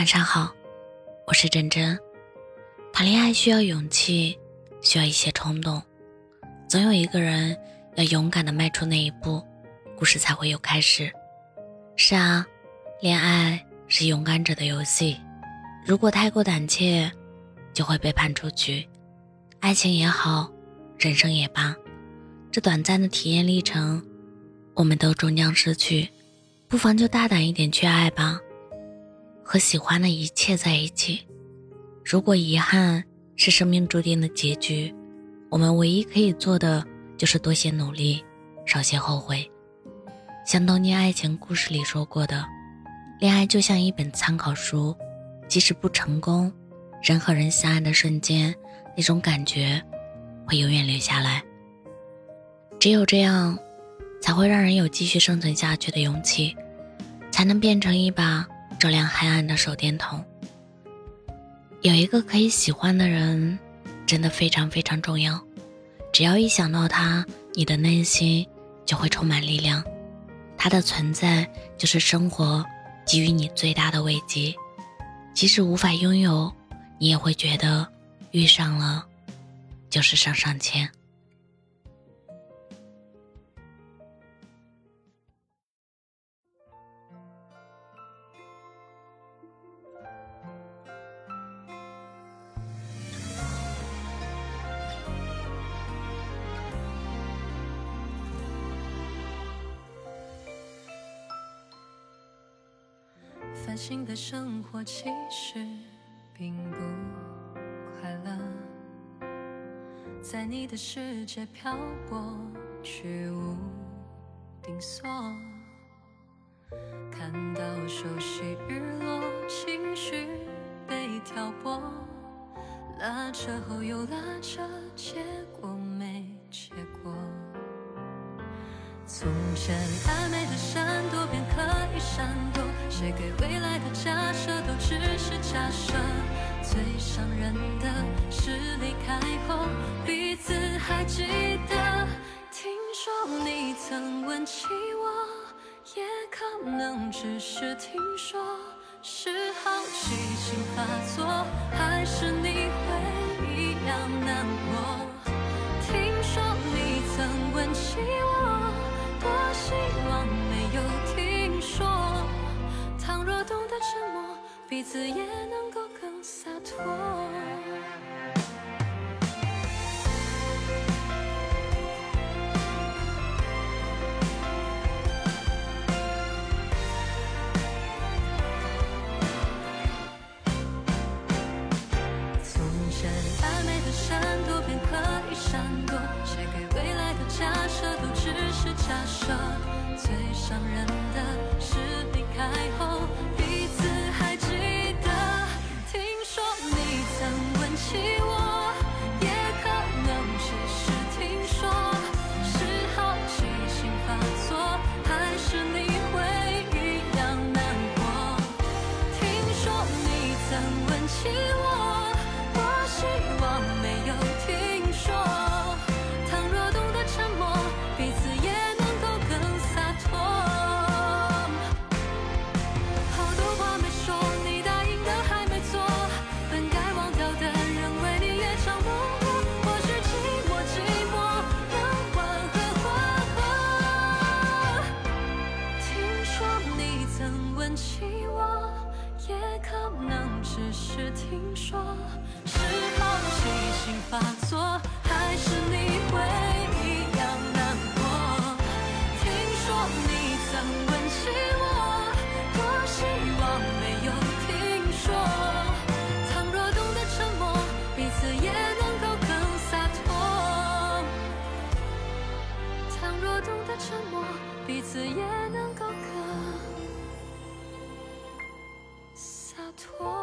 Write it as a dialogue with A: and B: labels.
A: 晚上好，我是真真。谈恋爱需要勇气，需要一些冲动，总有一个人要勇敢的迈出那一步，故事才会有开始。是啊，恋爱是勇敢者的游戏，如果太过胆怯，就会被判出局。爱情也好，人生也罢，这短暂的体验历程，我们都终将失去，不妨就大胆一点去爱吧。和喜欢的一切在一起。如果遗憾是生命注定的结局，我们唯一可以做的就是多些努力，少些后悔。像当年爱情故事里说过的，恋爱就像一本参考书，即使不成功，人和人相爱的瞬间，那种感觉会永远留下来。只有这样，才会让人有继续生存下去的勇气，才能变成一把。照亮黑暗的手电筒。有一个可以喜欢的人，真的非常非常重要。只要一想到他，你的内心就会充满力量。他的存在就是生活给予你最大的慰藉。即使无法拥有，你也会觉得遇上了就是上上签。
B: 新的生活其实并不快乐，在你的世界漂泊，居无定所。看到熟悉日落，情绪被挑拨，拉扯后又拉扯，结果从前暧昧的闪躲，便可以闪躲。写给未来的假设都只是假设，最伤人的是离开后彼此还记得。听说你曾问起我，也可能只是听说，是好奇心发作，还是你彼此也能够更洒脱。从前暧昧的闪躲，便可以闪躲。写给未来的假设，都只是假设。最人的是离开后。只是听说，是好奇心发作，还是你会一样难过？听说你曾问起我，多希望没有听说。倘若懂得沉默，彼此也能够更洒脱。倘若懂得沉默，彼此也能够更脱。